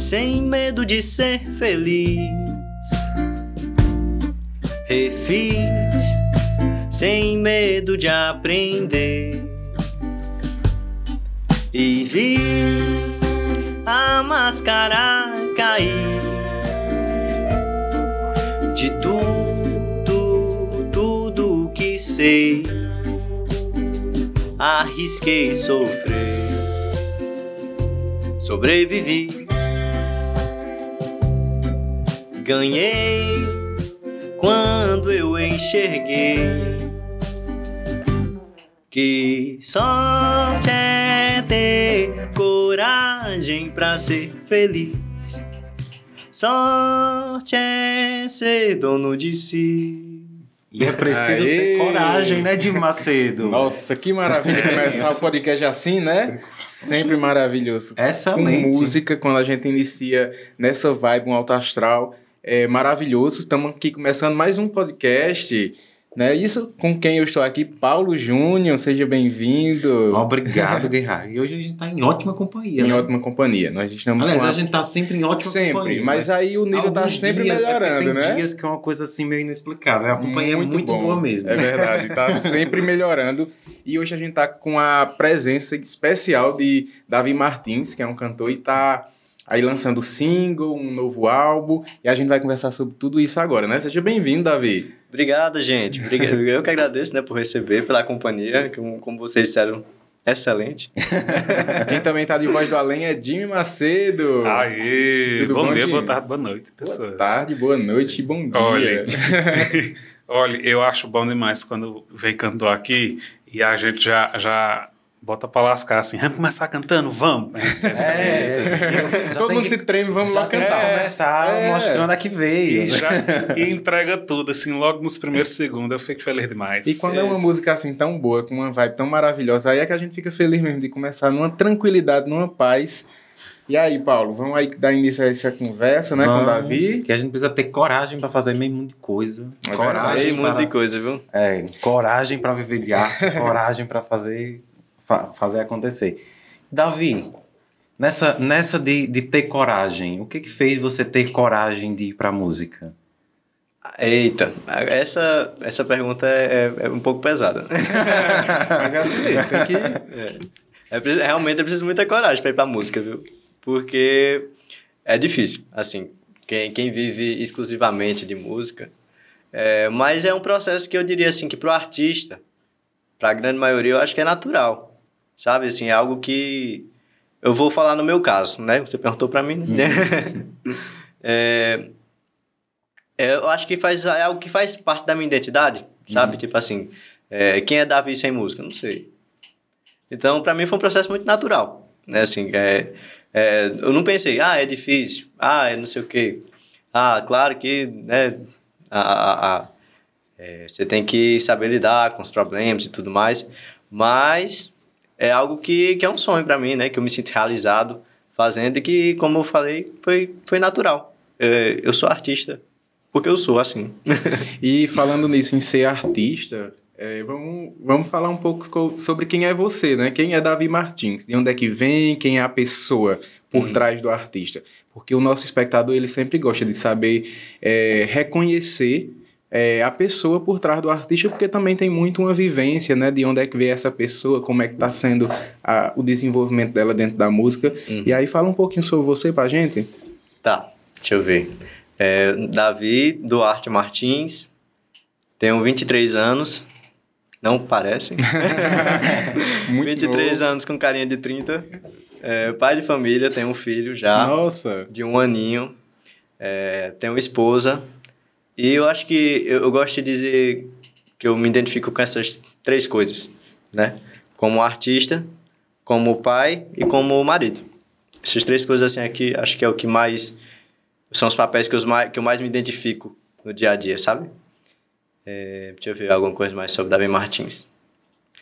sem medo de ser feliz. Refiz sem medo de aprender. E vi a máscara cair de tudo, tudo que sei. Arrisquei sofrer, sobrevivi, ganhei quando eu enxerguei que sorte é ter coragem pra ser feliz. Sorte é ser dono de si. E é preciso Aê! ter coragem, né, de Macedo? Nossa, que maravilha começar o podcast assim, né? Sempre maravilhoso. Excelente. Com música, quando a gente inicia nessa vibe, um alto astral. É maravilhoso. Estamos aqui começando mais um podcast. Né? Isso com quem eu estou aqui, Paulo Júnior, seja bem-vindo. Obrigado, Guerra. E hoje a gente tá em ótima companhia, Em né? ótima companhia. Nós estamos Aliás, com a... a gente tá sempre em ótima Sempre, companhia. mas aí o nível tá Alguns sempre dias, é melhorando, tem né? dias que é uma coisa assim meio inexplicável. A companhia é muito bom. boa mesmo. É verdade, tá sempre melhorando. E hoje a gente tá com a presença especial de Davi Martins, que é um cantor e tá aí lançando single, um novo álbum, e a gente vai conversar sobre tudo isso agora, né? Seja bem-vindo, Davi. Obrigado, gente. Obrigado. Eu que agradeço né, por receber, pela companhia, como, como vocês disseram, excelente. Quem também tá de voz do além é Jimmy Macedo. Aê! Tudo bom, bom, dia, Jimmy? boa tarde, boa noite, pessoas. Boa tarde, boa noite e bom dia. Olha, olha, eu acho bom demais quando vem cantor aqui e a gente já, já bota pra lascar assim, vamos começar cantando? Vamos! É, já Todo mundo que- se treme, vamos lá cantar. começar É. mostrando a que veio. E, já, e entrega tudo, assim, logo nos primeiros segundos, eu fico feliz demais. E quando é uma música assim tão boa, com uma vibe tão maravilhosa, aí é que a gente fica feliz mesmo de começar numa tranquilidade, numa paz. E aí, Paulo, vamos aí dar início a essa conversa, né, com o Vamos, Davi. Que a gente precisa ter coragem pra fazer meio mundo de coisa. É coragem muito para... de coisa, viu? É, coragem pra viver de arte, coragem pra fazer, fa- fazer acontecer. Davi, nessa, nessa de, de ter coragem, o que que fez você ter coragem de ir pra música? Eita, essa, essa pergunta é, é- é um pouco pesada. Mas é assim mesmo, tem que. É, preciso- realmente é preciso muita coragem pra ir pra música, viu? Porque é difícil, assim, quem, quem vive exclusivamente de música. É, mas é um processo que eu diria assim, que pro artista, pra grande maioria, eu acho que é natural. Sabe, assim, é algo que... Eu vou falar no meu caso, né? Você perguntou pra mim, né? é, é, eu acho que faz, é algo que faz parte da minha identidade, sabe? Tipo assim, é, quem é Davi sem música? Não sei. Então, pra mim foi um processo muito natural, né? Assim, é, é, eu não pensei, ah, é difícil, ah, é não sei o quê. Ah, claro que, né, a, a- a- é, você tem que saber lidar com os problemas e tudo mais, mas é algo que, que é um sonho pra mim, né? Que eu me sinto realizado fazendo e que, como eu falei, foi, foi natural. É, eu sou artista porque eu sou assim. E falando nisso, em ser artista, é, vamos, vamos falar um pouco co- sobre quem é você, né? Quem é Davi Martins? De onde é que vem? Quem é a pessoa por trás do artista? Porque o nosso espectador, ele sempre gosta de saber é, reconhecer é, a pessoa por trás do artista, porque também tem muito uma vivência, né? De onde é que veio essa pessoa, como é que tá sendo a- o desenvolvimento dela dentro da música. E aí fala um pouquinho sobre você pra gente. Tá, deixa eu ver. É, Davi Duarte Martins, tenho 23 anos, não parece. Muito 23 novo. anos com carinha de 30. É, pai de família, tenho um filho já, Nossa! de um aninho. É, tenho esposa. E eu acho que eu, eu gosto de dizer que eu me identifico com essas três coisas, né? Como artista, como pai e como marido. Essas três coisas assim aqui, acho que é o que mais são os papéis que, os mais, que eu mais me identifico no dia a dia, sabe? É, deixa eu ver alguma coisa mais sobre Davi Martins.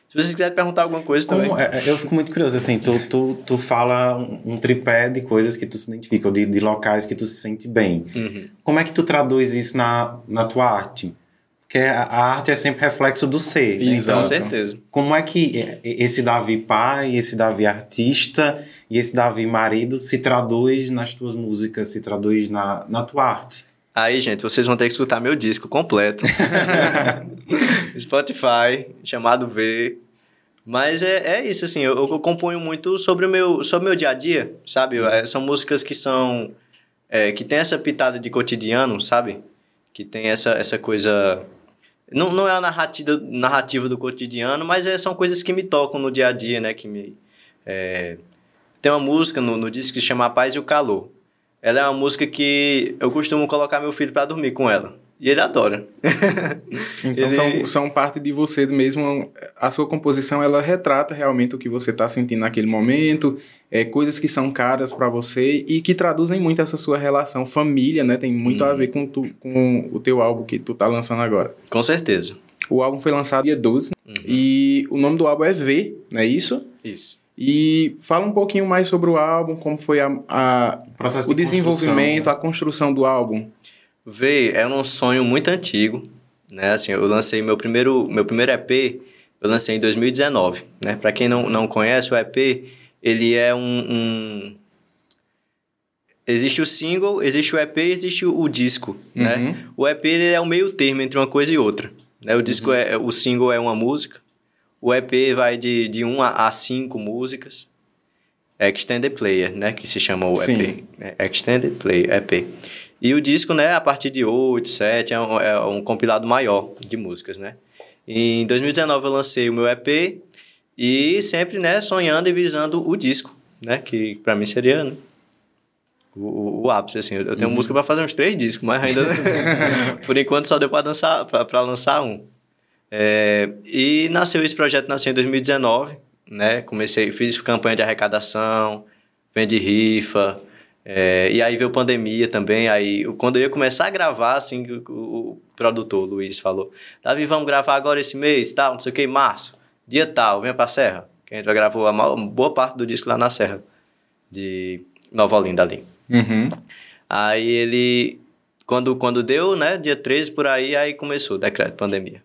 Se vocês quiserem perguntar alguma coisa também. Como, é, é, eu fico muito curioso, assim, tu, tu, tu fala um, um tripé de coisas que tu se identifica, ou de, de locais que tu se sente bem. Uhum. Como é que tu traduz isso na, na tua arte? Porque a, a arte é sempre reflexo do ser. Né? Exato. Com certeza. Como é que esse Davi pai, esse Davi artista e esse Davi marido se traduz nas tuas músicas, se traduz na, na tua arte? Aí, gente, vocês vão ter que escutar meu disco completo. Spotify, chamado V. Mas é, é isso, assim, eu, eu componho muito sobre o meu, sobre o meu dia a dia, sabe? É, São músicas que são. é, que tem essa pitada de cotidiano, sabe? Que tem essa, essa coisa. Não, não é a narrativa, narrativa do cotidiano, mas é, são coisas que me tocam no dia a dia, né? Que me. é, Tem uma música no, no disco que se chama A Paz e o Calor. Ela é uma música que eu costumo colocar meu filho pra dormir com ela. E ele adora. Então Ele- são, são parte de você mesmo. A sua composição ela retrata realmente o que você está sentindo naquele momento, é, coisas que são caras para você e que traduzem muito essa sua relação família, né? Tem muito a ver com, tu, com o teu álbum que tu tá lançando agora. Com certeza. O álbum foi lançado dia 12 e o nome do álbum é V, não é isso? Isso. E fala um pouquinho mais sobre o álbum, como foi a, a- Processo o de desenvolvimento, construção, a construção do álbum. Vê, é um sonho muito antigo, né? Assim, eu lancei meu primeiro, meu primeiro EP, eu lancei em 2019, né? Para quem não, não conhece, o EP, ele é um, um- Existe o single, existe o EP, existe o, o disco, né? O EP ele é o meio termo entre uma coisa e outra, né? O disco é... O single é uma música, o EP vai de, de 1 a 5 músicas, Extended Player, né? Que se chama o. EP. né? Extended Player, EP. E o disco, né, a partir de 8, 7, é um, é um compilado maior de músicas, né? Em 2019 eu lancei o meu EP e sempre, né, sonhando e visando o disco, né? Que pra mim seria né, o, o, ápice, assim. Eu tenho música pra fazer uns três discos, mas ainda... por enquanto só deu pra, dançar, pra lançar um. É, e nasceu esse projeto, nasceu em 2019, né? Comecei, fiz campanha de arrecadação, vendi rifa, é, e aí veio pandemia também. Aí, quando eu ia começar a gravar, assim, o, o- produtor, o Luiz, falou: Davi, vamos gravar agora esse mês, tal, não sei o que, março, dia tal, venha pra Serra. Que a gente vai gravar a maior- boa parte do disco lá na Serra, de Nova Olinda ali. Uhum. Aí ele, quando, quando deu, né, dia 13 por aí, aí começou o decreto de pandemia.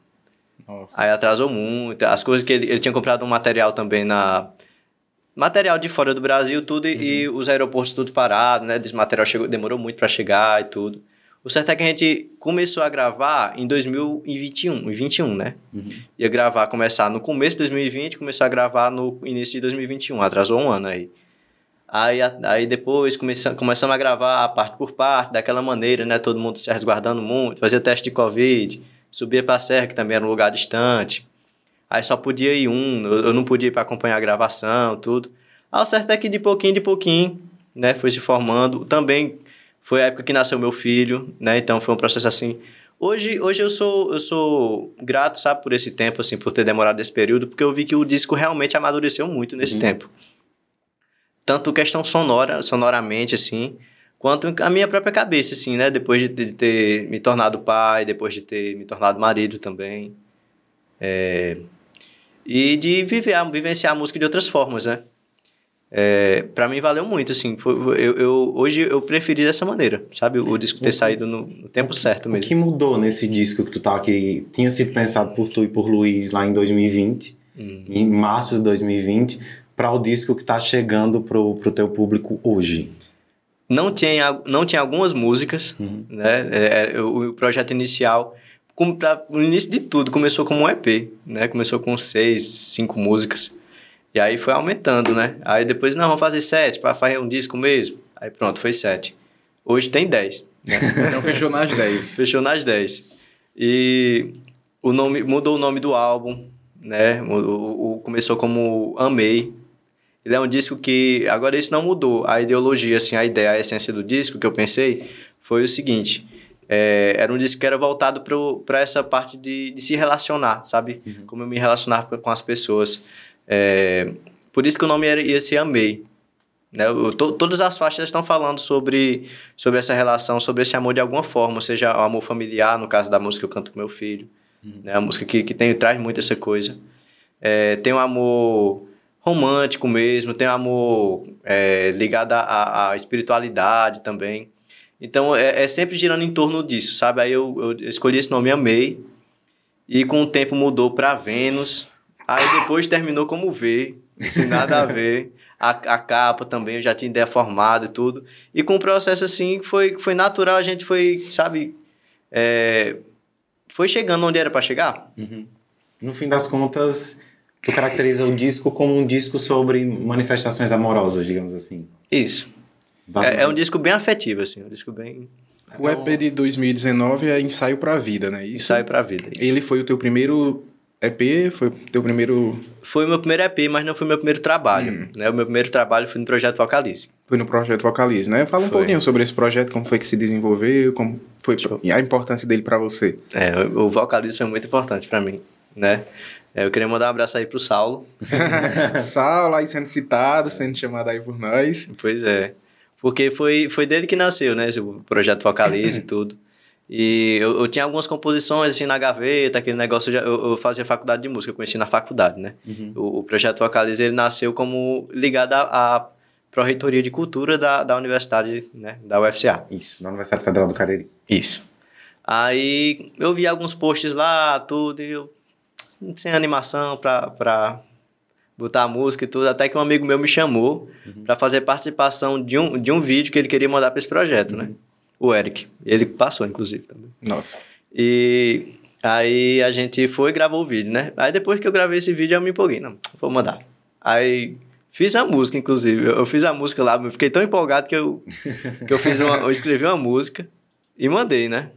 Nossa. Aí atrasou muito. As coisas que ele, ele tinha comprado um material também na. Material de fora do Brasil, tudo, e, e os aeroportos tudo parado, né? Esse material chegou, demorou muito para chegar e tudo. O certo é que a gente começou a gravar em 2021, em 21, né? Ia gravar, começar no começo de 2020, começou a gravar no início de 2021, atrasou um ano aí. Aí, aí depois começamos, começamos a gravar parte por parte, daquela maneira, né? Todo mundo se resguardando muito, fazia teste de Covid, subia pra Serra, que também era um lugar distante. Aí só podia ir um, eu, não podia ir para acompanhar a gravação, tudo. Aí o certo é que de pouquinho, de pouquinho, né? Foi se formando. Também foi a época que nasceu meu filho, né? Então foi um processo assim. Hoje, hoje eu sou eu sou grato, sabe, por esse tempo, assim, por ter demorado esse período, porque eu vi que o disco realmente amadureceu muito nesse tempo tanto questão sonora, sonoramente, assim, quanto a minha própria cabeça, assim, né? Depois de, de ter me tornado pai, depois de ter me tornado marido também. É, e de viver, vivenciar a música de outras formas, né? É, para mim valeu muito, assim. Eu, eu- hoje eu preferi dessa maneira, sabe? O disco ter saído no, no tempo certo O mesmo. que mudou nesse disco que tu tá aqui? Tinha sido pensado por tu e por Luiz lá em 2020, Hum. em março de 2020, para o disco que tá chegando pro, pro teu público hoje. Não tinha, não tinha algumas músicas, né? É, é, o, o projeto inicial, como pra, o início de tudo, começou como um EP, né? Começou com seis, cinco músicas. E aí foi aumentando, né? Aí depois, não, vamos fazer sete, para fazer um disco mesmo. Aí pronto, foi sete. Hoje tem dez. né? Então fechou nas 10. Fechou nas 10. E o nome, mudou o nome do álbum, né? O- o- começou como Amei. Ele é um disco que. Agora isso não mudou. A ideologia, assim, a ideia, a essência do disco que eu pensei foi o seguinte. é, era um disco que era voltado para essa parte de, de se relacionar, sabe? Como eu me relacionar com as pessoas. É, por isso que o nome era, ia ser Amei. Né? Eu- to- todas as faixas estão falando sobre, sobre essa relação, sobre esse amor de alguma forma, seja o amor familiar, no caso da música que eu canto com meu filho, né? a música que, que tem, traz muito essa coisa. É, tem um amor romântico mesmo, tem amor é, ligado à- à, espiritualidade também. Então é, é sempre girando em torno disso, sabe? Aí eu, eu escolhi esse nome Amei, E com o tempo mudou pra Vênus. Aí depois terminou como V, sem nada a ver. A, a capa também, eu já tinha ideia formada e tudo. E com o processo assim, foi, foi natural, a gente foi, sabe, é, foi chegando onde era pra chegar. No fim das contas, tu caracteriza o disco como um disco sobre manifestações amorosas, digamos assim. Isso. É, é um disco bem afetivo, assim, um disco bem O EP de 2019 é Ensaio pra Vida, né? Isso. ensaio pra vida. isso. Ele foi o teu primeiro EP? Foi o teu primeiro... Foi o meu primeiro EP, mas não foi o meu primeiro trabalho. Né? O meu primeiro trabalho foi no projeto Vocalize. Foi no projeto Vocalize, né? Fala um Foi. pouquinho sobre esse projeto, como foi que se desenvolveu, como foi e a importância dele pra você. É, o o Vocalize foi muito importante pra mim, né? É, Eu queria mandar um abraço aí pro Saulo. Saulo aí sendo citado, sendo chamado aí por nós. Pois é. Porque foi, foi dele que nasceu, né? Esse projeto Vocalize e tudo. E eu, eu tinha algumas composições assim na gaveta, aquele negócio. já- Eu, eu fazia faculdade de música, eu conheci na faculdade, né? O, o projeto Vocalize ele nasceu como ligado à, à Pró-Reitoria de Cultura da, da Universidade, né? Da UFCA. Isso, na Universidade Federal do Cariri. Isso. Aí eu vi alguns posts lá, tudo, e eu sem animação pra, pra botar a música e tudo, até que um amigo meu me chamou pra fazer participação de um, de um vídeo que ele queria mandar pra esse projeto, né? O Eric. Ele passou, inclusive, também. Nossa. E aí a gente foi e gravou o vídeo, né? Aí depois que eu gravei esse vídeo, eu me empolguei. Não, vou mandar. Aí fiz a música, inclusive. Eu, fiz a música lá, fiquei tão empolgado que eu, que eu fiz uma, eu escrevi uma música e mandei, né?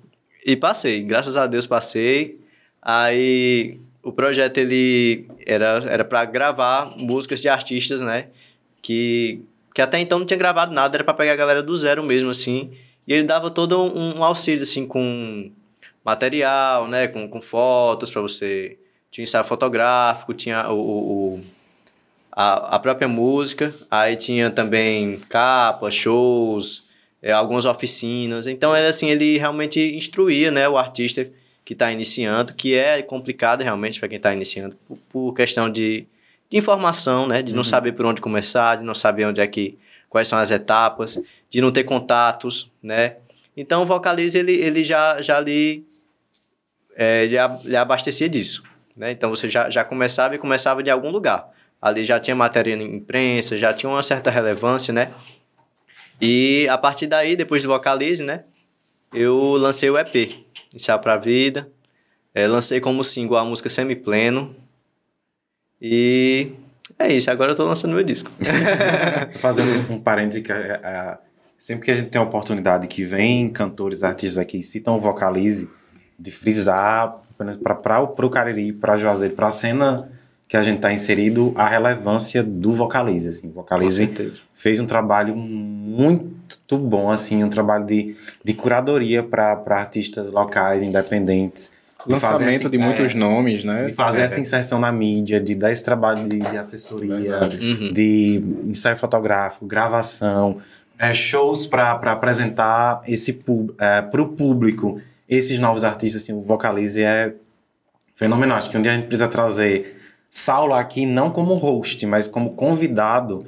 E passei. Graças a Deus passei. Aí o projeto ele era era para gravar músicas de artistas, né? Que que até então não tinha gravado nada, era para pegar a galera do zero mesmo assim. E ele dava todo um, um auxílio assim com material, né, com, com fotos para você. Tinha ensaio fotográfico, tinha o, o, o- a, a própria música, aí tinha também capas, shows, é, algumas oficinas. Então, era assim, ele realmente instruía, né, o artista que está iniciando, que é complicado realmente para quem está iniciando, por, por questão de, de informação, né, de não saber por onde começar, de não saber onde é que quais são as etapas, de não ter contatos, né. Então, o Vocalize, ele, ele já, já lhe, é, lhe abastecia disso, né. Então, você já, já começava e começava de algum lugar. Ali já tinha matéria na imprensa, já tinha uma certa relevância, né? E a partir daí, depois do Vocalize, né? Eu lancei o EP, Ensaio pra Vida. É, lancei como single a música Semipleno. E é isso, agora eu tô lançando meu disco. Tô fazendo um parêntese que é, é, sempre que a gente tem a oportunidade que vem cantores, artistas aqui citam o Vocalize, de frisar para o Cariri, para Juazeiro, para a cena que a gente está inserido, a relevância do Vocalize. Assim. Vocalize fez um trabalho muito bom, assim, um trabalho de, de curadoria para artistas locais, independentes. de Lançamento de muitos é, nomes, né? de fazer É. essa inserção na mídia, de dar esse trabalho de, de assessoria. Uhum. de ensaio fotográfico, gravação, é, shows para apresentar esse pub, é, para o público esses novos artistas. Assim, o Vocalize é fenomenal. Acho que um dia a gente precisa trazer Saulo aqui, não como host, mas como convidado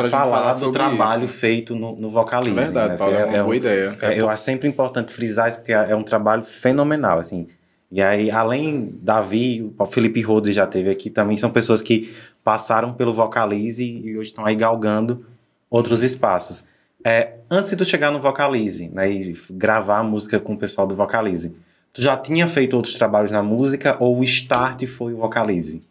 para falar, falar do trabalho isso. feito no, no Vocalize. É verdade, né? Paulo, é uma um- boa ideia. é, eu acho sempre importante frisar isso, porque é um trabalho fenomenal, assim. E aí, além Davi, o Felipe Rodrigues já teve aqui também, são pessoas que passaram pelo Vocalize e hoje estão aí galgando outros espaços. É, antes de tu chegar no Vocalize, né, e gravar a música com o pessoal do Vocalize, tu já tinha feito outros trabalhos na música ou o start foi o Vocalize?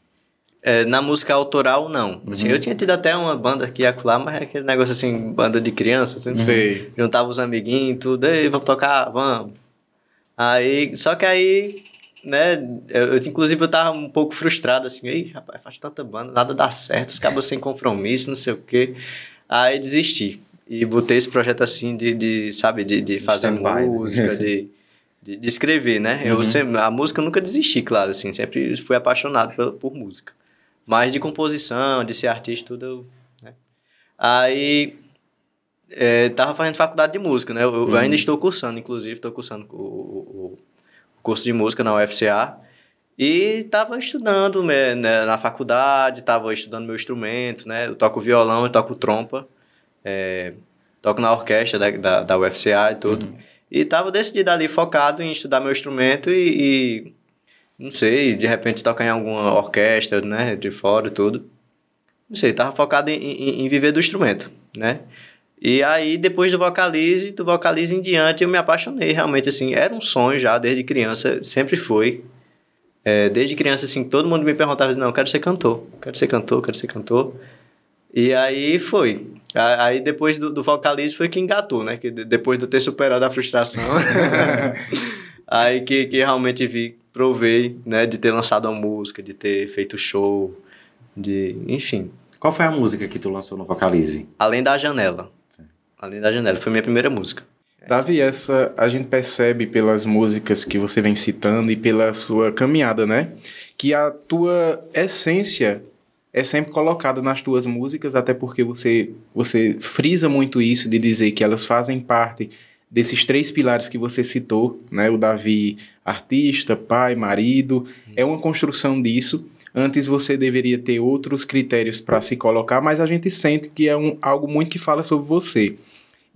É, na música autoral, não. Assim, eu tinha tido até uma banda aqui e acolá, mas é aquele negócio assim, banda de criança, assim, Sei. juntava os amiguinhos e tudo, ei, vamos tocar, vamos. Aí, só que aí, né, eu, inclusive eu tava um pouco frustrado, assim, ei, rapaz, faz tanta banda, nada dá certo, os cabos sem compromisso, não sei o quê. Aí desisti. E botei esse projeto assim de, de sabe, de, de fazer né? música, de, de, escrever, né? Eu sempre, a música eu nunca desisti, claro, assim, sempre fui apaixonado por, por música. Mas de composição, de ser artista, tudo né? Aí é, tava fazendo faculdade de música, né? Eu, eu ainda estou cursando, inclusive, estou cursando o, o, o curso de música na UFCA. E tava estudando né, né, na faculdade, tava estudando meu instrumento, né? Eu toco violão, eu toco trompa, é, toco na orquestra da, da, da UFCA e tudo. E tava decidido ali, focado em estudar meu instrumento e, e não sei, de repente tocar em alguma orquestra, né, de fora e tudo. Não sei, tava focado em, em, em viver do instrumento, né? E aí, depois do Vocalize, do Vocalize em diante, eu me apaixonei realmente, assim, era um sonho já desde criança, sempre foi. É, desde criança, assim, todo mundo me perguntava, não, eu quero ser cantor, quero ser cantor, quero ser cantor. E aí foi. Aí depois do, do Vocalize foi que engatou, né? Que depois de eu ter superado a frustração, aí que, que realmente vi, provei, né? De ter lançado a música, de ter feito show, de... Enfim. Qual foi a música que tu lançou no Vocalize? Além da Janela. Sim. Além da Janela. Foi minha primeira música. Davi, essa a gente percebe pelas músicas que você vem citando e pela sua caminhada, né? Que a tua essência é sempre colocada nas tuas músicas, até porque você, você frisa muito isso de dizer que elas fazem parte desses três pilares que você citou, né? O Davi, artista, pai, marido, é uma construção disso. Antes você deveria ter outros critérios para se colocar, mas a gente sente que é um, algo muito que fala sobre você.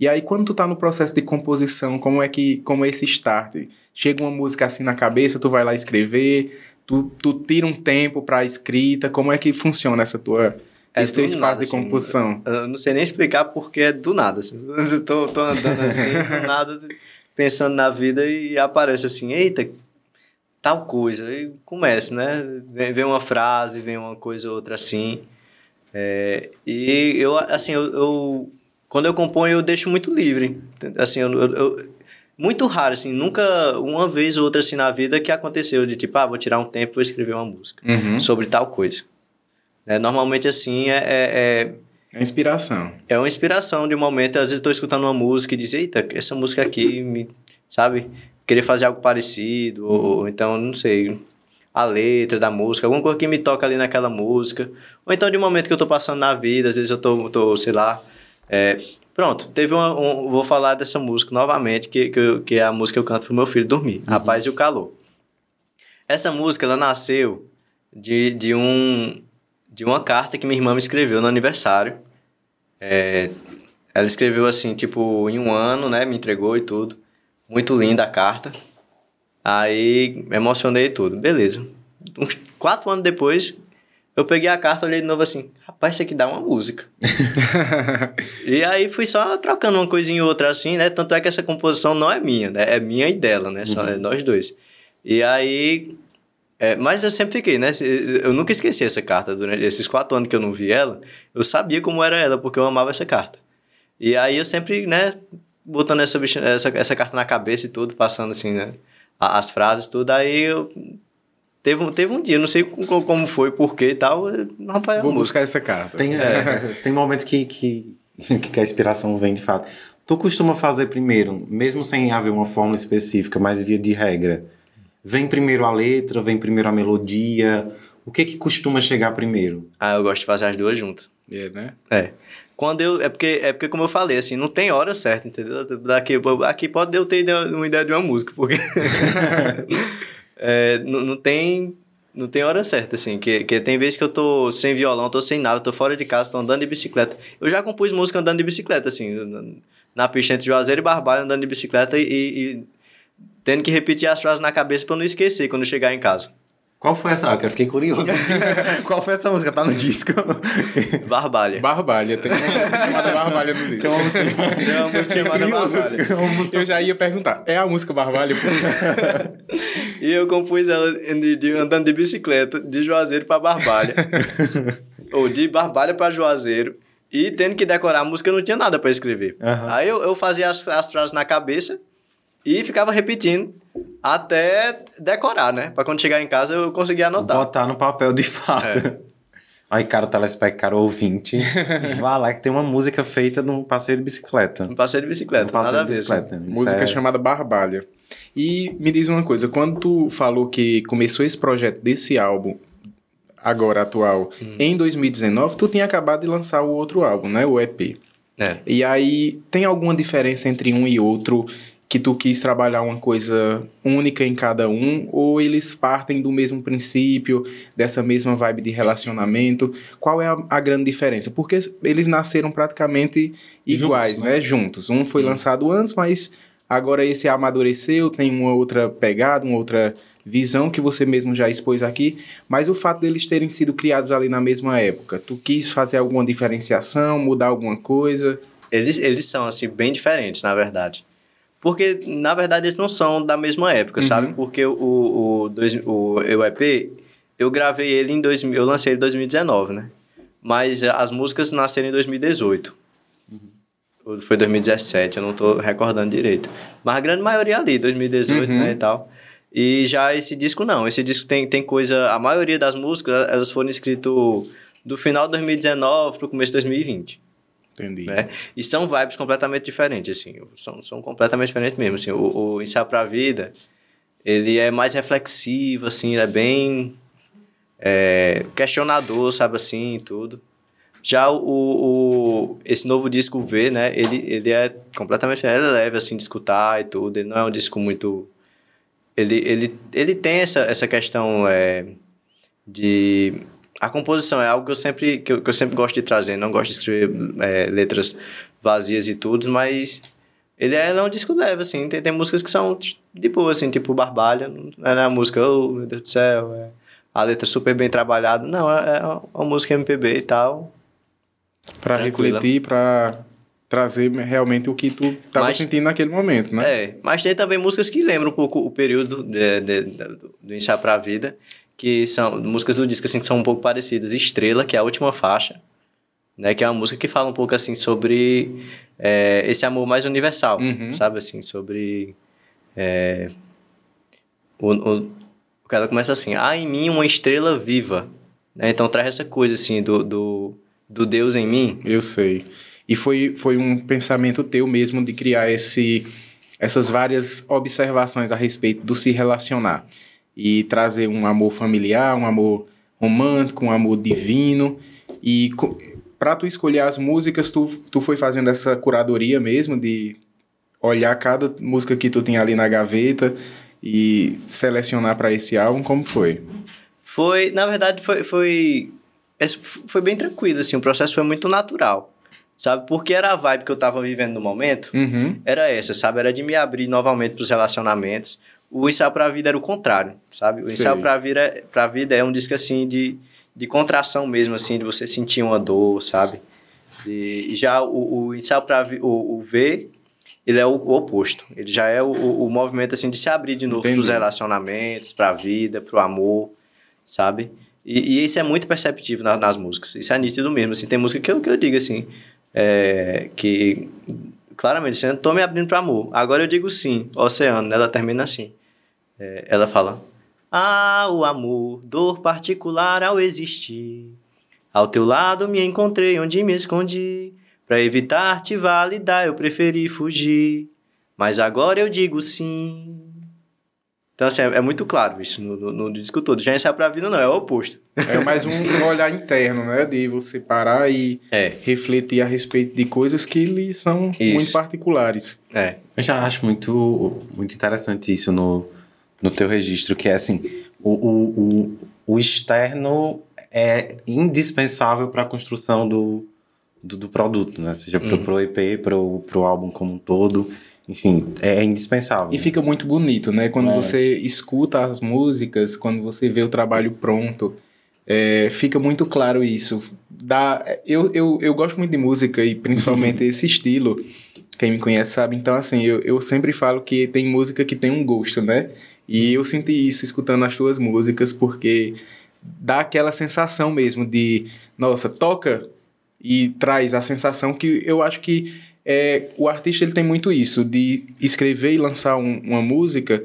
E aí, quando tu tá no processo de composição, como é que como é esse start? Chega uma música assim na cabeça, tu vai lá escrever, tu, tu tira um tempo para escrita, como é que funciona essa tua é esse teu espaço nada, de assim, composição? Assim, eu não sei nem explicar porque é do nada. Assim. Eu tô, tô andando assim, do nada, pensando na vida e aparece assim, eita, tal coisa. E começa, né? Vem, vem uma frase, vem uma coisa ou outra assim. É, e eu, assim, eu, eu, quando eu componho, eu deixo muito livre. Assim, eu, eu, muito raro, assim, nunca uma vez ou outra assim na vida que aconteceu de tipo, ah, vou tirar um tempo e escrever uma música uhum. sobre tal coisa. É, normalmente, assim, é, é, é... inspiração. É uma inspiração de um momento. Às vezes eu tô escutando uma música e diz, eita, essa música aqui me... Sabe? Querer fazer algo parecido. Ou, então, não sei... A letra da música. Alguma coisa que me toca ali naquela música. Ou então de um momento que eu tô passando na vida. Às vezes eu tô, tô sei lá... É, Pronto, teve uma. Um, vou falar dessa música novamente, que, que, que, é a música que eu canto pro meu filho dormir, uhum. A Paz e o Calor. Essa música, ela nasceu de, de, um, de uma carta que minha irmã me escreveu no aniversário. É, ela escreveu assim, tipo, em um ano, né? Me entregou e tudo. Muito linda a carta. Aí, me emocionei e tudo. Beleza. Uns quatro anos depois, eu peguei a carta, olhei de novo assim, rapaz, isso aqui dá uma música. e aí fui só trocando uma coisinha ou outra assim, né? Tanto é que essa composição não é minha, né? É minha e dela, né? Só uhum. é nós dois. E aí. É, mas eu sempre fiquei, né? Eu nunca esqueci essa carta. Durante esses quatro anos que eu não vi ela, eu sabia como era ela, porque eu amava essa carta. E aí eu sempre, né, botando essa, essa, essa carta na cabeça e tudo, passando assim, né? As frases, tudo. Aí eu Teve, teve um dia, não sei como foi, porquê e tal. Rapaz, Vou buscar essa carta. Tem, é. tem momentos que, que, que a inspiração vem de fato. Tu costuma fazer primeiro, mesmo sem haver uma fórmula específica, mas via de regra. Vem primeiro a letra, vem primeiro a melodia. O que que costuma chegar primeiro? Ah, eu gosto de fazer as duas juntas. É, né? É. Quando eu. É porque, é porque, como eu falei, assim, não tem hora certa, entendeu? Daqui, aqui pode eu ter uma ideia de uma música, porque. é, não, não tem não tem hora certa, assim, que, que tem vezes que eu tô sem violão, tô sem nada, tô fora de casa, tô andando de bicicleta. Eu já compus música andando de bicicleta, assim, na pista entre Juazeiro e Barbalho, andando de bicicleta e, e, tendo que repetir as frases na cabeça para não esquecer quando chegar em casa. Qual foi essa? Ah, eu fiquei curioso. Qual foi essa música? Tá no disco? Barbalha. Barbalha. Tem uma música chamada Barbalha no disco. Tem uma música, tem uma música chamada Barbalha. Eu já ia perguntar. É a música Barbalha? e eu compus ela de, de, andando de bicicleta de Juazeiro para Barbalha. Ou de Barbalha para Juazeiro. E tendo que decorar a música, eu não tinha nada para escrever. Uhum. Aí eu, eu fazia as, as frases na cabeça e ficava repetindo até decorar, né? Pra quando chegar em casa eu conseguir anotar. Botar no papel de fato. É. Aí, cara, telespectador ouvinte, vá lá que tem uma música feita num passeio de bicicleta. Um passeio de bicicleta, um passeio de bicicleta. Música é... chamada Barbalha. E me diz uma coisa, quando tu falou que começou esse projeto desse álbum, agora atual, hum. em 2019, tu tinha acabado de lançar o outro álbum, né? O EP. É. E aí, tem alguma diferença entre um e outro que tu quis trabalhar uma coisa única em cada um, ou eles partem do mesmo princípio, dessa mesma vibe de relacionamento? Qual é a, a grande diferença? Porque eles nasceram praticamente iguais, juntos, né? né? Juntos. Um foi hum. lançado antes, mas Agora esse amadureceu, tem uma outra pegada, uma outra visão que você mesmo já expôs aqui, mas o fato deles terem sido criados ali na mesma época, tu quis fazer alguma diferenciação, mudar alguma coisa? Eles, eles são, assim, bem diferentes, na verdade. Porque, na verdade, eles não são da mesma época, Uhum. sabe? Porque o, o, dois, o, o EP, eu gravei ele em... Dois, eu lancei ele em 2019, né? Mas eh, as músicas nasceram em 2018. Ou Foi 2017, eu não tô recordando direito. Mas a grande maioria ali, 2018, Uhum. né, e tal. E já esse disco não, esse disco tem, tem coisa... A maioria das músicas, elas foram escritas do final de 2019 pro começo de 2020 Entendi. né? E são vibes completamente diferentes, assim, são, são completamente diferentes mesmo, assim, o, o Ensaio pra Vida, ele é mais reflexivo, assim, é bem é, questionador, sabe, assim, e tudo. Já o, o, esse novo disco V, né, ele, ele é completamente ele é leve, assim, de escutar e tudo, ele não é um disco muito... Ele, ele, ele tem essa, essa questão é, de a composição é algo que eu sempre que eu, que eu sempre gosto de trazer. Não gosto de escrever é, letras vazias e tudo mas ele é, é um disco leve assim. Tem, tem músicas que são de boa assim tipo Barbalha não é a música oh meu Deus do céu é a letra super bem trabalhada. Não é, é uma música MPB e tal. Pra Tranquila. refletir, pra trazer realmente o que tu tava Mas- sentindo naquele momento, né? É, mas tem também músicas que lembram um pouco o período de, de- do, do Ensaio pra Vida, que são músicas do disco assim, que são um pouco parecidas. Estrela, que é a última faixa, né? Que é uma música que fala um pouco assim sobre é, esse amor mais universal, Uhum. sabe? Assim, sobre... É, o, o, o cara começa assim, há em mim uma estrela viva, né? Então traz essa coisa assim do, do, do Deus em mim, Eu sei. E foi, foi um pensamento teu mesmo de criar esse, essas várias observações a respeito do se relacionar. E trazer um amor familiar, um amor romântico, um amor divino. E pra tu escolher as músicas, tu, tu foi fazendo essa curadoria mesmo de olhar cada música que tu tinha ali na gaveta e selecionar para esse álbum, como foi? Foi, na verdade, foi, foi, esse foi bem tranquilo, assim, o processo foi muito natural, sabe? Porque era a vibe que eu tava vivendo no momento, Uhum. era essa, sabe? Era de me abrir novamente pros relacionamentos. O Ensaio pra Vida era o contrário, sabe? O Ensaio Sei. pra vida, pra vida é um disco, assim, de, de contração mesmo, assim, de você sentir uma dor, sabe? E já o, o Ensaio Vi- o, o V, ele é o, o oposto. Ele já é o, o, o movimento, assim, de se abrir de novo pros relacionamentos, pra vida, pro amor, sabe? E, e isso é muito perceptível na- nas músicas. Isso é nítido mesmo. Assim, tem música que eu, que eu digo assim, é, que claramente, assim, eu tô me abrindo para amor. Agora eu digo sim, oceano, ela termina assim. É, ela fala: Ah, o amor, dor particular ao existir. Ao teu lado me encontrei onde me escondi. Pra evitar te validar, eu preferi fugir. Mas agora eu digo sim. Então, assim, é, é muito claro isso no, no, no disco todo. Já ensaiar pra vida, não, é o oposto. É mais um, um olhar interno, né? De você parar e É, refletir a respeito de coisas que lhe são Isso. muito particulares. é. Eu já acho muito, muito interessante isso no, no teu registro, que é assim, o, o, o, o externo é indispensável para a construção do, do, do produto, né? Seja pro, pro EP, pro, pro álbum como um todo, enfim, é indispensável. E fica muito bonito, né? Quando É. você escuta as músicas, quando você vê o trabalho pronto, é, fica muito claro isso. Dá, eu, eu, eu gosto muito de música e principalmente esse estilo. Quem me conhece sabe. Então, assim, eu, eu sempre falo que tem música que tem um gosto, né? E eu senti isso escutando as tuas músicas, porque dá aquela sensação mesmo de, nossa, toca e traz a sensação que eu acho que é, o artista ele tem muito isso, de escrever e lançar um- uma música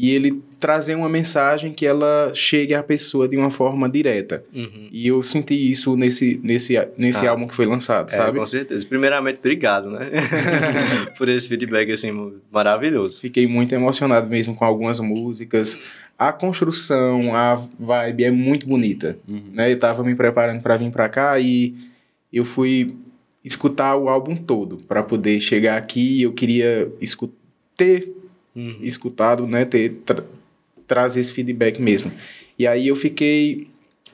e ele trazer uma mensagem que ela chegue à pessoa de uma forma direta. Uhum. E eu senti isso nesse, nesse, nesse Ah. álbum que foi lançado, É, sabe? com certeza. Primeiramente, obrigado, né? Por esse feedback, assim, maravilhoso. Fiquei muito emocionado mesmo com algumas músicas. A construção, a vibe é muito bonita. Né? Eu tava me preparando para vir para cá e eu fui escutar o álbum todo para poder chegar aqui. Eu queria escu ter Uhum. escutado, né, ter tra trazer esse feedback mesmo. E aí eu fiquei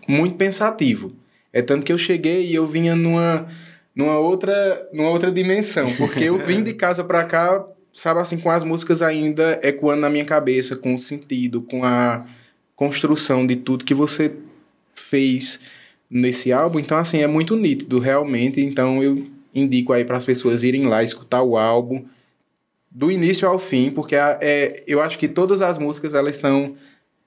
muito pensativo. É tanto que eu cheguei e eu vinha numa numa outra numa outra dimensão, porque eu vim de casa para cá sabe assim, com as músicas ainda ecoando na minha cabeça, com o sentido, com a construção de tudo que você fez nesse álbum. Então, assim, é muito nítido, realmente. Então, eu indico aí para as pessoas irem lá escutar o álbum do início ao fim, porque a, é, eu acho que todas as músicas elas estão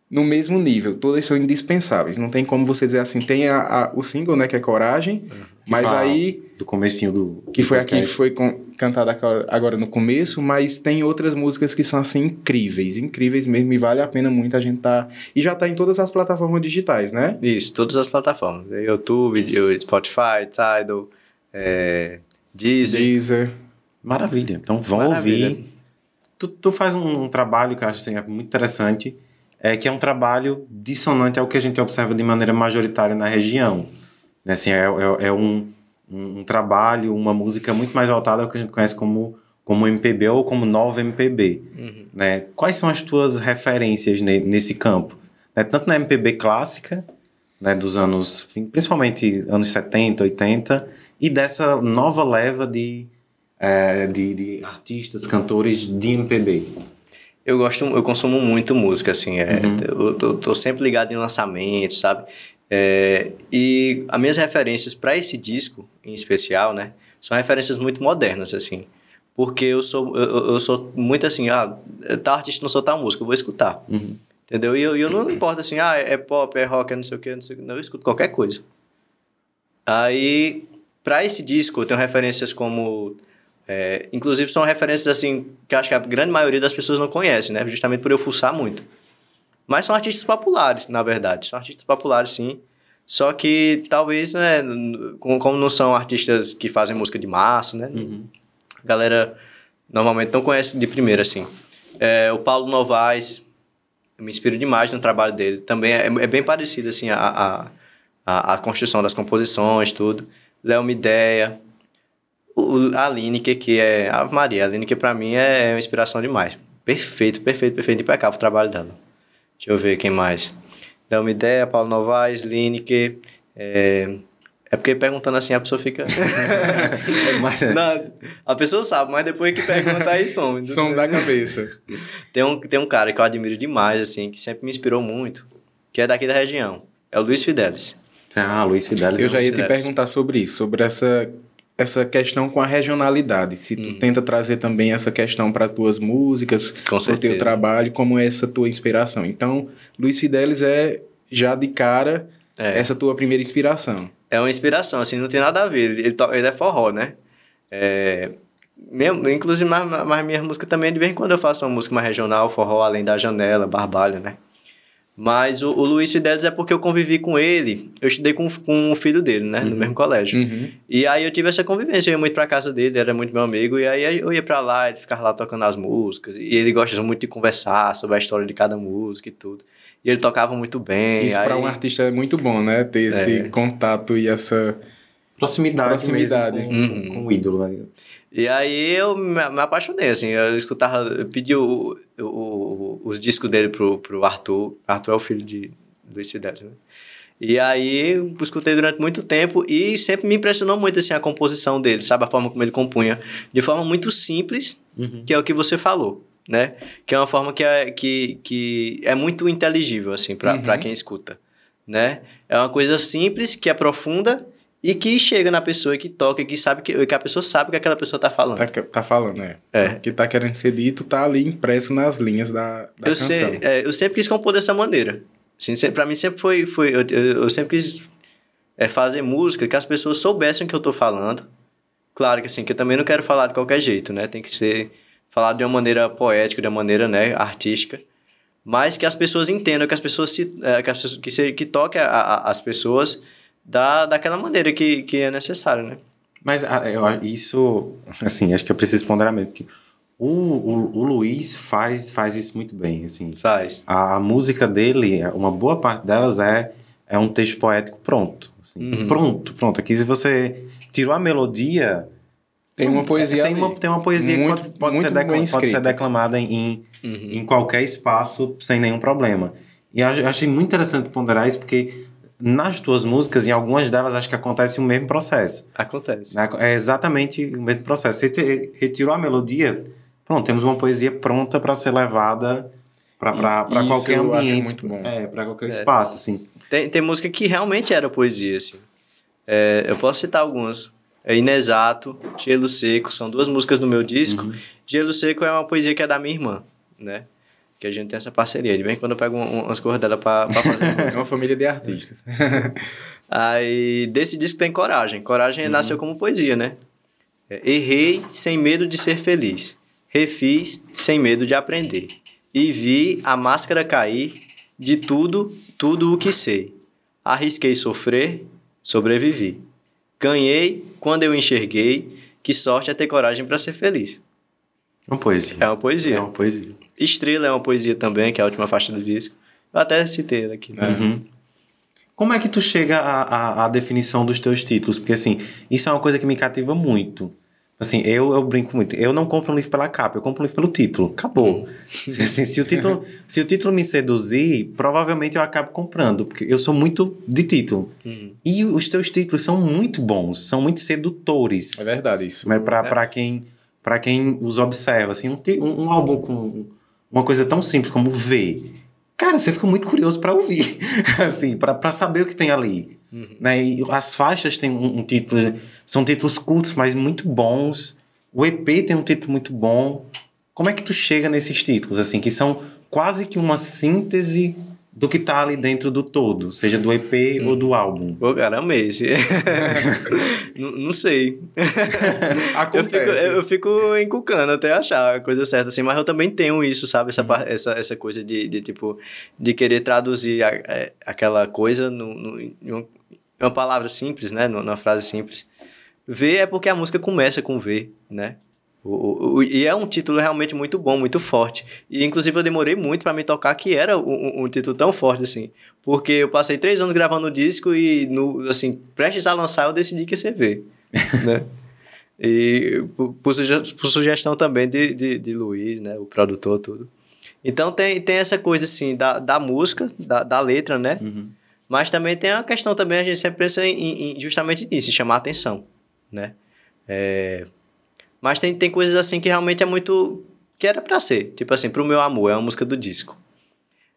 no mesmo nível, todas são indispensáveis. Não tem como você dizer assim, tem a, a o single, né, que é Coragem, mas fala aí Do comecinho do. que foi aqui que foi com, cantada agora- agora no começo, mas tem outras músicas que são assim incríveis, incríveis mesmo e vale a pena muito a gente tá e já tá em todas as plataformas digitais, né? Isso, todas as plataformas. YouTube, Spotify, Tidal, é, Deezer. Deezer. Maravilha. Então vão Maravilha. ouvir. Tu, tu faz um, um trabalho que eu acho assim, é muito interessante, é que é um trabalho dissonante ao que a gente observa de maneira majoritária na região. Né, Assim, é, é, é um, um, um trabalho, uma música muito mais voltada ao que a gente conhece como, como MPB ou como nova MPB. Né? Quais são as tuas referências ne- nesse campo? Né? Tanto na MPB clássica, né, dos anos, principalmente anos 70, 80, e dessa nova leva de, eh, de, de artistas, cantores de MPB. Eu gosto, eu consumo muito música, assim. É, Uhum. eu, tô, tô sempre ligado em lançamentos, sabe? É, e as minhas referências para esse disco, em especial, né? São referências muito modernas, assim. Porque eu sou, eu, eu- sou muito assim, ah, tal artista não soltar música, eu vou escutar. Uhum. Entendeu? E eu, eu não importa assim, ah, é pop, é rock, é não sei o que, não sei o que. Não, eu escuto qualquer coisa. Aí, para esse disco, eu tenho referências como. É, inclusive, são referências assim que acho que a grande maioria das pessoas não conhece, né? Justamente por eu fuçar muito. Mas são artistas populares, na verdade. São artistas populares, sim. Só que talvez, né, como não são artistas que fazem música de massa, né? A galera normalmente não conhece de primeira, assim. É, o Paulo Novaes, eu me inspiro demais no trabalho dele. Também é, é bem parecido, assim, a, a, a, construção das composições, tudo. Léo Mideia, a Lineker, que é... A Maria, a Lineker pra mim é uma inspiração demais. Perfeito, perfeito, perfeito. Impecável o trabalho dela. Deixa eu ver quem mais. Léo Mideia, Paulo Novaes, Lineker... É, é porque perguntando assim a pessoa fica... Mas, Não, a pessoa sabe, mas depois que pergunta aí some. Som da cabeça. Tem um, tem um cara que eu admiro demais, assim, que sempre me inspirou muito, que é daqui da região. É o Luiz Fidelis. ah, Luiz Fidelis. Eu já ia te perguntar sobre isso, sobre essa essa questão com a regionalidade. Se tu tenta trazer também essa questão para tuas músicas, para o teu trabalho, como é essa tua inspiração. Então, Luiz Fidelis é já de cara É. essa tua primeira inspiração. É uma inspiração, assim, não tem nada a ver. Ele, ele é forró, né? É, mesmo, inclusive, mas, mas minha música também, de vez em quando eu faço uma música mais regional, forró, além da janela, barbalho, né? Mas o, o Luiz Fidelis é porque eu convivi com ele, eu estudei com, com o filho dele, né? No mesmo colégio. Uhum. E aí eu tive essa convivência, eu ia muito pra casa dele, ele era muito meu amigo, e aí eu ia pra lá, ele ficava lá tocando as músicas, e ele gosta muito de conversar sobre a história de cada música e tudo. E ele tocava muito bem. Isso aí... para um artista é muito bom, né? Ter esse contato e essa. Proximidade, Proximidade. mesmo com, Uhum. com o ídolo. Né? E aí eu me, me apaixonei, assim, eu escutava, eu pedi o, o- o- os discos dele pro, pro Arthur, Arthur é o filho de Luiz Fidelis, né? E aí eu escutei durante muito tempo e sempre me impressionou muito, assim, a composição dele, sabe? A forma como ele compunha, de forma muito simples, que é o que você falou, né? Que é uma forma que é, que, que é muito inteligível, assim, pra Uhum. pra quem escuta, né? É uma coisa simples, que é profunda e que chega na pessoa e que toca e que sabe que, que a pessoa sabe o que aquela pessoa tá falando. Tá, tá falando, né? É. O que tá querendo ser dito tá ali impresso nas linhas da, da eu, canção. sei, é, eu sempre quis compor dessa maneira. Assim, sempre, pra mim sempre foi... foi eu, eu, eu sempre quis é, fazer música que as pessoas soubessem o que eu tô falando. Claro que assim, que eu também não quero falar de qualquer jeito, né? Tem que ser falado de uma maneira poética, de uma maneira né, artística. Mas que as pessoas entendam, que as pessoas se... é, que, as, que, se, que toque a, a- as pessoas da, daquela maneira que, que é necessário, né? Mas ah, isso, assim, acho que eu preciso ponderar mesmo. Porque o, o, o Luiz faz, faz isso muito bem, assim. Faz. A, a música dele, uma boa parte delas é, é um texto poético pronto. assim. Uhum. Pronto, pronto. Aqui se você tirou a melodia... Tem uma poesia Tem ali. uma, tem uma poesia Muito- que pode, pode, muito ser, pode ser declamada em, em qualquer espaço sem nenhum problema. E eu achei muito interessante ponderar isso, porque nas tuas músicas, em algumas delas, acho que acontece o mesmo processo. Acontece. né? É exatamente o mesmo processo. Você retirou a melodia, pronto, temos uma poesia pronta para ser levada para qualquer ambiente. muito bom. É, para qualquer espaço, assim. Tem, tem música que realmente era poesia, assim. É, eu posso citar algumas. É Inexato, Gelo Seco, são duas músicas do meu disco. Uhum. Gelo Seco é uma poesia que é da minha irmã, né? Que a gente tem essa parceria. De vez em quando eu pego um- umas coisas dela pra, pra fazer. É uma família de artistas. Aí, desse disco tem Coragem. Coragem nasceu como poesia, né? É, Errei sem medo de ser feliz. Refiz sem medo de aprender. E vi a máscara cair de tudo, tudo o que sei. Arrisquei sofrer, sobrevivi. Ganhei quando eu enxerguei que sorte é ter coragem para ser feliz. Uma poesia. É uma poesia. É uma poesia. Estrela é uma poesia também, que é a última faixa do disco. Eu até citei ela aqui. né? Uhum. Como é que tu chega à, à, à definição dos teus títulos? Porque, assim, isso é uma coisa que me cativa muito. Assim, eu, eu brinco muito. Eu não compro um livro pela capa, eu compro um livro pelo título. Acabou. Se, assim, se, o título, se o título me seduzir, provavelmente eu acabo comprando, porque eu sou muito de título. E os teus títulos são muito bons, são muito sedutores. É verdade isso. Mas pra, pra, quem, pra quem os observa, assim, um, um, um álbum com uma coisa tão simples como V. Cara, você fica muito curioso pra ouvir, assim, pra pra saber o que tem ali. Né? E as faixas têm um, um título, são títulos curtos, mas muito bons. O EP tem um título muito bom. Como é que tu chega nesses títulos, assim, que são quase que uma síntese do que tá ali dentro do todo, seja do EP ou do álbum? Pô, cara, amei não, não sei. Eu fico, Acontece. eu fico encucando até achar a coisa certa, assim, mas eu também tenho isso, sabe? Essa, par- essa, essa coisa de, de, tipo, de querer traduzir a- é, aquela coisa no, no- em um- uma palavra simples, né? Numa frase simples. V é porque a música começa com V, né? O, o- e é um título realmente muito bom, muito forte. E inclusive eu demorei muito pra me tocar que era um, um- título tão forte assim. Porque eu passei três anos gravando o disco e, no, assim, prestes a lançar, eu decidi que ia ser V. né? E por, por suge- por sugestão também de, de, de Luiz, né? O produtor, tudo. Então tem, tem essa coisa assim da, da música, da, da letra, né? Mas também tem a questão também, a gente sempre pensa em, em justamente nisso, em chamar a atenção, né? É, mas tem, tem coisas assim que realmente é muito. que era pra ser. Tipo assim, Pro Meu Amor, é uma música do disco.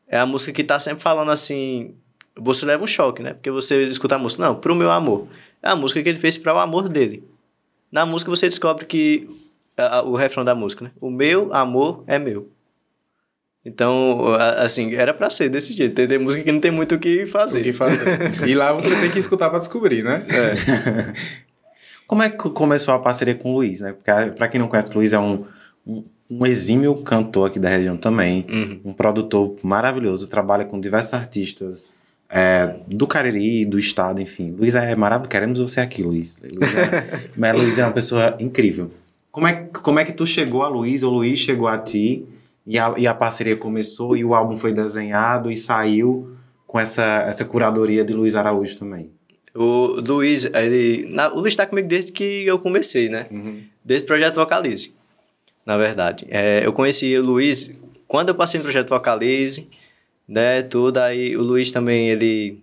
É a música que tá sempre falando assim. Você leva um choque, né? Porque você escuta a música. Não, Pro Meu Amor. É a música que ele fez para o amor dele. Na música você descobre que. a- a- o refrão da música, né? O meu amor é meu. Então, assim, era pra ser desse jeito. Tem, tem música que não tem muito o que fazer. O que fazer. e lá você tem que escutar pra descobrir, né? Como é que começou a parceria com o Luiz, né? Porque, pra quem não conhece, o Luiz é um, um, um exímio cantor aqui da região também. Um produtor maravilhoso, trabalha com diversos artistas é, do Cariri, do estado, enfim. Luiz é maravilhoso. Queremos você aqui, Luiz. Luiz é, mas Luiz é uma pessoa incrível. Como é, como é que tu chegou a Luiz, ou Luiz chegou a ti, e a, e a parceria começou, e o álbum foi desenhado e saiu com essa, essa curadoria de Luiz Araújo também? O Luiz, ele. Na, o Luiz tá comigo desde que eu comecei, né? Desde o projeto Vocalize. Na verdade. É, eu conheci o Luiz quando eu passei no projeto Vocalize, né? Tudo. Aí o Luiz também, ele.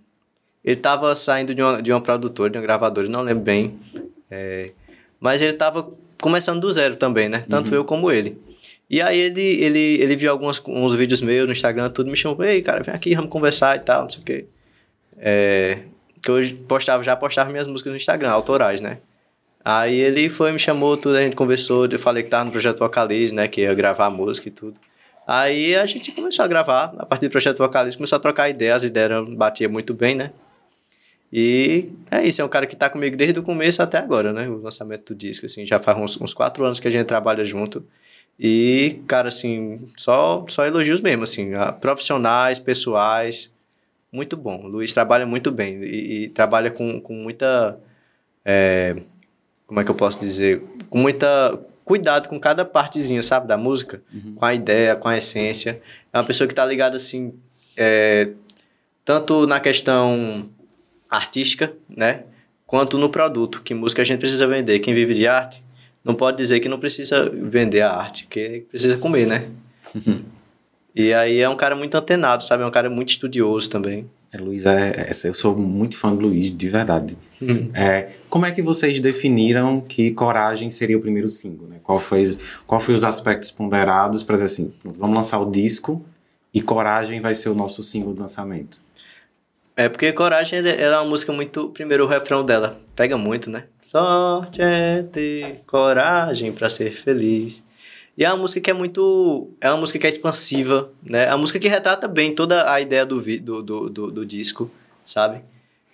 Ele tava saindo de uma, de uma produtora, de uma gravadora, não lembro bem. É, mas ele tava começando do zero também, né? Tanto eu como ele. E aí ele, ele, ele viu alguns uns vídeos meus no Instagram, tudo, me chamou, ei, cara, vem aqui, vamos conversar e tal, não sei o quê. É, que eu postava, já postava minhas músicas no Instagram, autorais, né? Aí ele foi, me chamou, tudo, a gente conversou, eu falei que tava no projeto Vocalize, né? Que ia gravar música e tudo. Aí a gente começou a gravar, a partir do projeto Vocalize, começou a trocar ideias, as ideias eram- batia muito bem, né? E é isso, é um cara que tá comigo desde o começo até agora, né? O lançamento do disco, assim, já faz uns, uns quatro anos que a gente trabalha junto. E, cara, assim, só, só elogios mesmo, assim, profissionais, pessoais, muito bom. O Luiz trabalha muito bem e, e trabalha com, com muita. é, como é que eu posso dizer? Com muita cuidado com cada partezinha, sabe, da música, com a ideia, com a essência. É uma pessoa que tá ligada, assim, é, tanto na questão artística, né? Quanto no produto, que música a gente precisa vender. Quem vive de arte não pode dizer que não precisa vender a arte, que precisa comer, né? e aí é um cara muito antenado, sabe? É um cara muito estudioso também. É, Luiz, é, é- eu sou muito fã do Luiz, de verdade. Uhum. É, como é que vocês definiram que Coragem seria o primeiro single? Né? Qual foi, qual foi os aspectos ponderados para dizer assim, vamos lançar o disco e Coragem vai ser o nosso single de lançamento? É porque Coragem ela é uma música muito. Primeiro, o refrão dela pega muito, né? Sorte é ter coragem pra ser feliz. E é uma música que é muito. É uma música que é expansiva, né? É uma música que retrata bem toda a ideia do, do, do, do, do disco, sabe?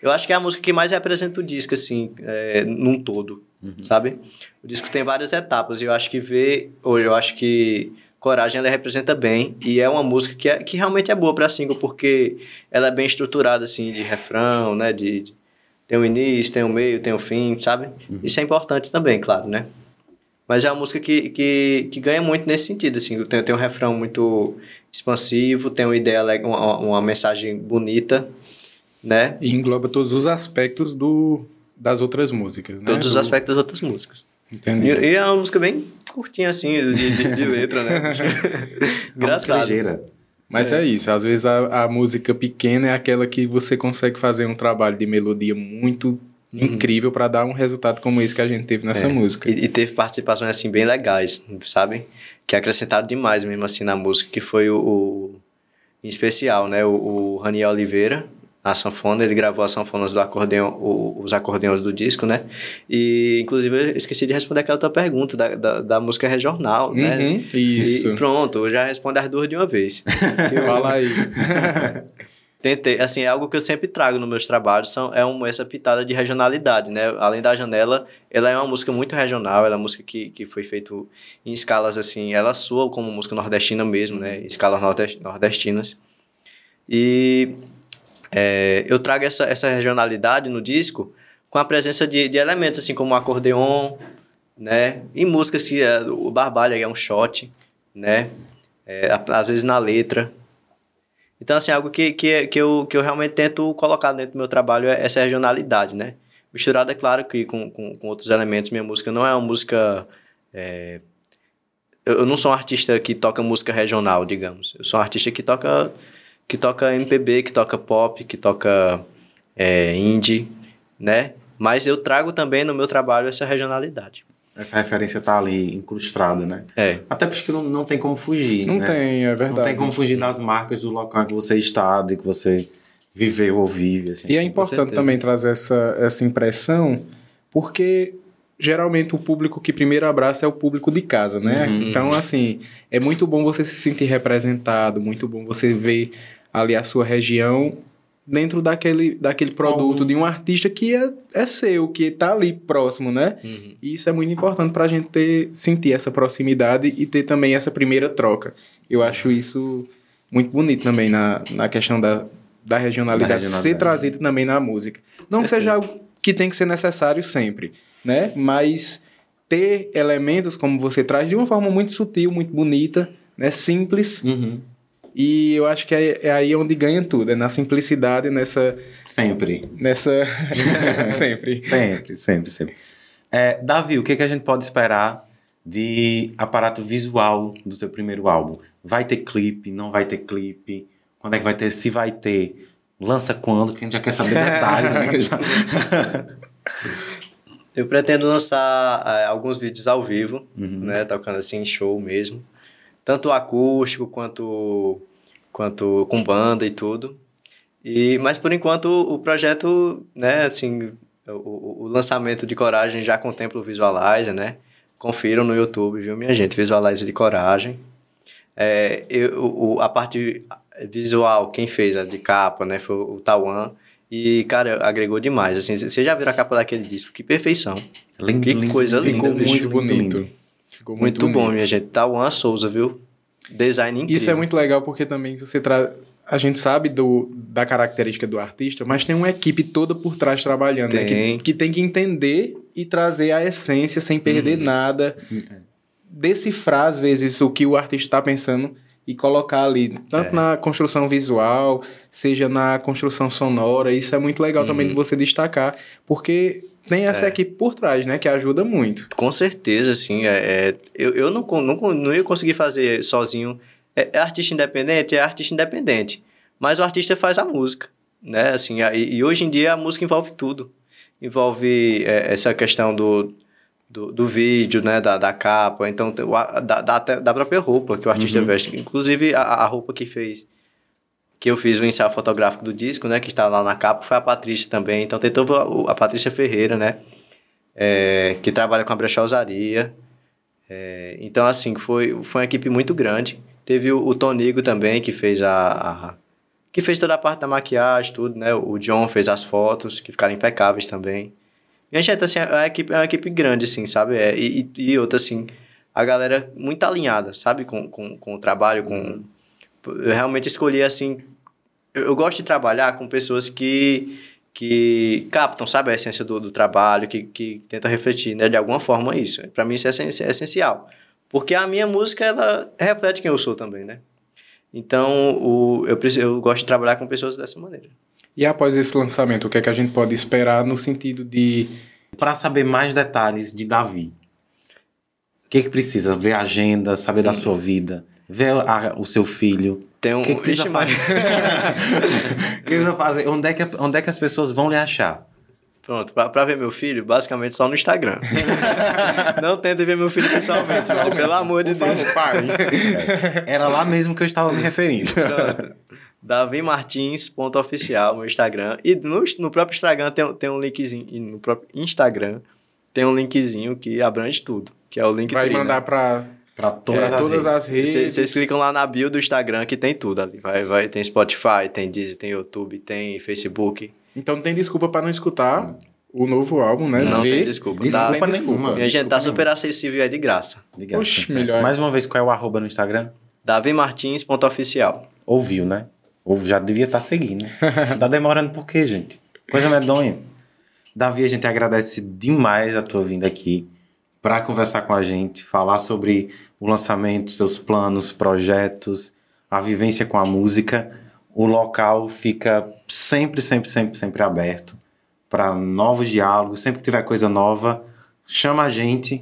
Eu acho que é a música que mais representa o disco, assim, é, num todo, sabe? O disco tem várias etapas e eu acho que ver. Hoje, eu acho que Coragem ela representa bem e é uma música que, é, que realmente é boa pra single, porque ela é bem estruturada, assim, de refrão, né? De, de- tem o início, tem o meio, tem o fim, sabe? Isso é importante também, claro, né? Mas é uma música que, que, que ganha muito nesse sentido, assim. Tem, tem um refrão muito expansivo, tem uma ideia, uma, uma mensagem bonita, né? E engloba todos os aspectos do, das outras músicas, né? Todos os Do- aspectos das outras músicas. E, Entendi. e é uma música bem curtinha, assim, de, de, de letra, né? Música Engraçado. ligeira. Mas é. isso, às vezes a, a música pequena é aquela que você consegue fazer um trabalho de melodia muito incrível pra dar um resultado como esse que a gente teve nessa É. música. E, e teve participações assim bem legais, sabe? Que acrescentaram demais mesmo assim na música, que foi o, o- em especial, né? O, o Raniel Oliveira, a sanfona, ele gravou as sanfonas do acordeão, o- os acordeões do disco, né? E inclusive eu esqueci de responder aquela tua pergunta da, da, da música regional, né? Uhum, isso. E pronto, eu já respondo as duas de uma vez. Fala aí. Tentei, assim, é algo que eu sempre trago nos meus trabalhos, são, é uma, essa pitada de regionalidade, né? Além da janela, ela é uma música muito regional, ela é uma música que, que foi feita em escalas, assim, ela soa como música nordestina mesmo, né? Em escalas nordest- nordestinas. E é, eu trago essa, essa regionalidade no disco com a presença de, de elementos, assim, como o acordeon, né? E músicas que é, o barbalho é um shot, né? É, às vezes na letra, então, assim, algo que, que, que, eu, que eu realmente tento colocar dentro do meu trabalho é essa regionalidade, né? Misturada, é claro, que com, com, com outros elementos. Minha música não é uma música... é, Eu, não sou um artista que toca música regional, digamos. Eu sou um artista que toca, que toca MPB, que toca pop, que toca é, indie, né? Mas eu trago também no meu trabalho essa regionalidade. Essa referência tá ali incrustada, né? É. Até porque não, não tem como fugir, Não né? tem, é verdade. Não tem como fugir das marcas do local que você está, de que você viveu ou vive. Assim. E é importante também trazer essa, essa impressão, porque geralmente o público que primeiro abraça é o público de casa, né? Então, assim, é muito bom você se sentir representado, muito bom você ver ali a sua região dentro daquele, daquele produto de um artista que é, é seu, que tá ali próximo, né? E isso é muito importante pra gente ter, sentir essa proximidade e ter também essa primeira troca. Eu acho isso muito bonito também na, na questão da, da regionalidade, Da regionalidade. ser trazida também na música. Não que seja algo que tem que ser necessário sempre, né? Mas ter elementos como você traz de uma forma muito sutil, muito bonita, né? Simples. Uhum. E eu acho que é, é aí onde ganha tudo, é na simplicidade, nessa. Sempre. nessa... sempre. Sempre, sempre, sempre. É, Davi, o que, que a gente pode esperar de aparato visual do seu primeiro álbum? Vai ter clipe? Não vai ter clipe? Quando é que vai ter? Se vai ter? Lança quando? Que a gente já quer saber detalhes, né? Já- Eu pretendo lançar eh, alguns vídeos ao vivo, né? Tocando assim em show mesmo. Tanto acústico quanto, quanto com banda e tudo. E, mas por enquanto o projeto, né, assim, o, o- lançamento de Coragem já contempla o Visualizer, né? Confiram no YouTube, viu, minha gente? Visualizer de Coragem. É, eu, o, a parte visual, quem fez a de capa, né, foi o Tawan. E, cara, agregou demais. Assim, vocês já viram a capa daquele disco? Que perfeição. Lindo, Que lindo, coisa lindo, Ficou muito bonito. lindo. Ficou Muito, muito, bom, minha gente. Tawan Souza, viu? Design incrível. Isso é muito legal porque também você traz. A gente sabe do, da característica do artista, mas tem uma equipe toda por trás trabalhando, né? Tem. Que, que tem que entender e trazer a essência sem perder Uhum. nada. Decifrar, às vezes, o que o artista está pensando e colocar ali, tanto É. na construção visual, seja na construção sonora. Isso é muito legal também Uhum. de você destacar, porque tem essa É. equipe por trás, né? Que ajuda muito. Com certeza, assim. É, é- eu eu não, não, não ia conseguir fazer sozinho. É, é artista independente? É artista independente. Mas o artista faz a música. né? Assim, e, e hoje em dia a música envolve tudo. Envolve é, essa questão do, do, do, vídeo, né? Da, da capa, então da, da, da própria roupa que o artista uhum. veste. Inclusive a, a roupa que fez que eu fiz o ensaio fotográfico do disco, né, que está lá na capa, foi a Patrícia também. Então tem toda a, Patrícia Ferreira, né, é, que trabalha com a brechosaria. É, então, assim, foi, foi uma equipe muito grande. Teve o, o Tonigo também, que fez a, a, que fez toda a parte da maquiagem, tudo, né? O John fez as fotos, que ficaram impecáveis também. E a gente, assim, a equipe, é uma equipe grande, assim, sabe? É, e, e outra, assim, a galera muito alinhada, sabe? Com, com, com o trabalho, com... Eu realmente escolhi, assim, eu, eu, gosto de trabalhar com pessoas que, que captam, sabe, a essência do, do trabalho, que, que tentam refletir, né, de alguma forma isso. Para mim isso é, é essencial. Porque a minha música, ela reflete quem eu sou também, né? Então, o, eu, eu gosto de trabalhar com pessoas dessa maneira. E após esse lançamento, o que é que a gente pode esperar no sentido de... Para saber mais detalhes de Davi, o que, é que precisa? Ver a agenda, saber da sua vida, ver a, o seu filho, tem um. O que, que precisa fazer? que precisa fazer? Onde é, que, onde é que as pessoas vão lhe achar? Pronto, pra, pra ver meu filho, basicamente só no Instagram. não tenta ver meu filho pessoalmente, só, pelo amor de Deus. Pai. Era lá mesmo que eu estava me referindo. Davi Martins, ponto oficial, meu Instagram. E no, no próprio Instagram tem, tem um linkzinho. No próprio Instagram tem um linkzinho que abrange tudo. Que é o link Vai mandar né? pra para todas, é, as, todas redes. as redes. Vocês clicam lá na bio do Instagram que tem tudo ali. Vai, vai, tem Spotify, tem Deezer, tem YouTube, tem Facebook. Então não tem desculpa para não escutar o novo álbum, né? Não Ver. tem desculpa. Desculpa tá, nenhuma. Minha gente tá super acessível e é de graça. De graça. Oxe, melhor. Mais uma vez, qual é o arroba no Instagram? DaviMartins.oficial. Ouviu, né? Ou já devia estar tá seguindo. tá demorando por quê, gente? Coisa medonha. Davi, a gente agradece demais a tua vinda aqui para conversar com a gente, falar sobre o lançamento, seus planos, projetos, a vivência com a música. O local fica sempre, sempre, sempre, sempre aberto para novos diálogos. Sempre que tiver coisa nova, chama a gente,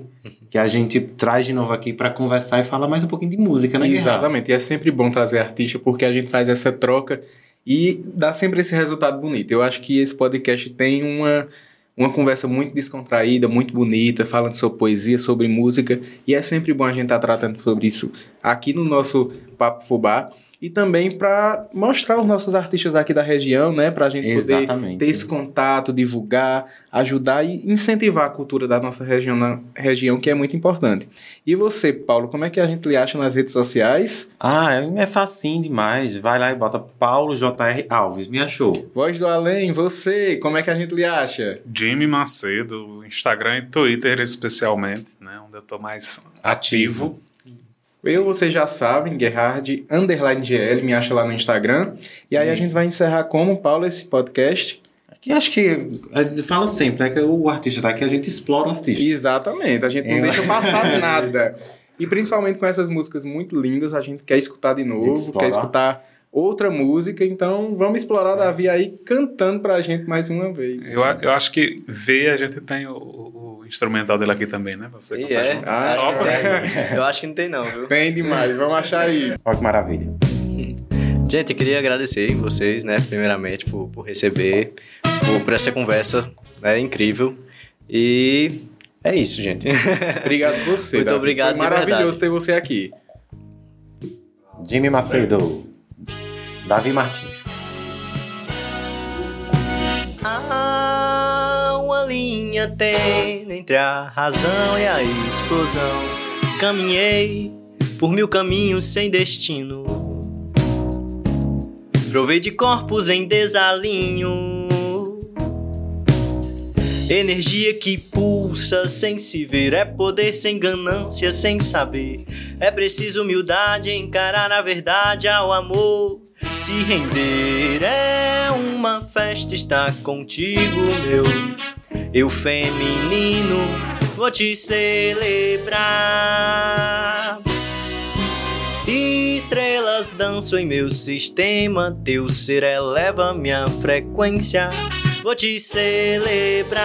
que a gente traz de novo aqui para conversar e falar mais um pouquinho de música, né? Exatamente. E é sempre bom trazer artista porque a gente faz essa troca e dá sempre esse resultado bonito. Eu acho que esse podcast tem uma uma conversa muito descontraída, muito bonita, falando sobre poesia, sobre música, e é sempre bom a gente estar tá tratando sobre isso aqui no nosso Papo Fubá e também para mostrar os nossos artistas aqui da região, né? Para a gente poder ter esse contato, divulgar, ajudar e incentivar a cultura da nossa região, na região, que é muito importante. E você, Paulo, como é que a gente lhe acha nas redes sociais? Ah, é facinho demais. Vai lá e bota Paulo JR Alves. Me achou. Voz do Além, você, como é que a gente lhe acha? Jimmy Macedo, Instagram e Twitter especialmente, né? Onde eu tô mais ativo. ativo. Eu, vocês já sabem, Gerhard, underline GL, me acha lá no Instagram. E aí Isso. a gente vai encerrar como, Paulo, esse podcast? Que acho que a gente fala sempre, né? Que o artista tá aqui, a gente explora o artista. Exatamente, a gente não é. deixa passar nada. E principalmente com essas músicas muito lindas, a gente quer escutar de novo, quer escutar outra música, então vamos explorar Davi aí cantando pra gente mais uma vez. Eu, eu acho que ver a gente tem o, instrumental dele aqui também, né? Pra você e é. Ah, Topa. É. Eu acho que não tem não, viu? Tem demais, vamos achar aí. Olha que maravilha. Gente, eu queria agradecer vocês, né, primeiramente, por, por receber, por, por essa conversa né, incrível. E é isso, gente. Obrigado você. Muito obrigado. Foi maravilhoso ter você aqui. Jimmy Macedo. Davi Martins. linha tênue entre a razão e a explosão. Caminhei por mil caminhos sem destino. Provei de corpos em desalinho. Energia que pulsa sem se ver, é poder sem ganância, sem saber. É preciso humildade, encarar a verdade ao amor. Se render é uma festa, estar contigo, meu eu feminino vou te celebrar. Estrelas dançam em meu sistema, teu ser eleva minha frequência. Vou te celebrar.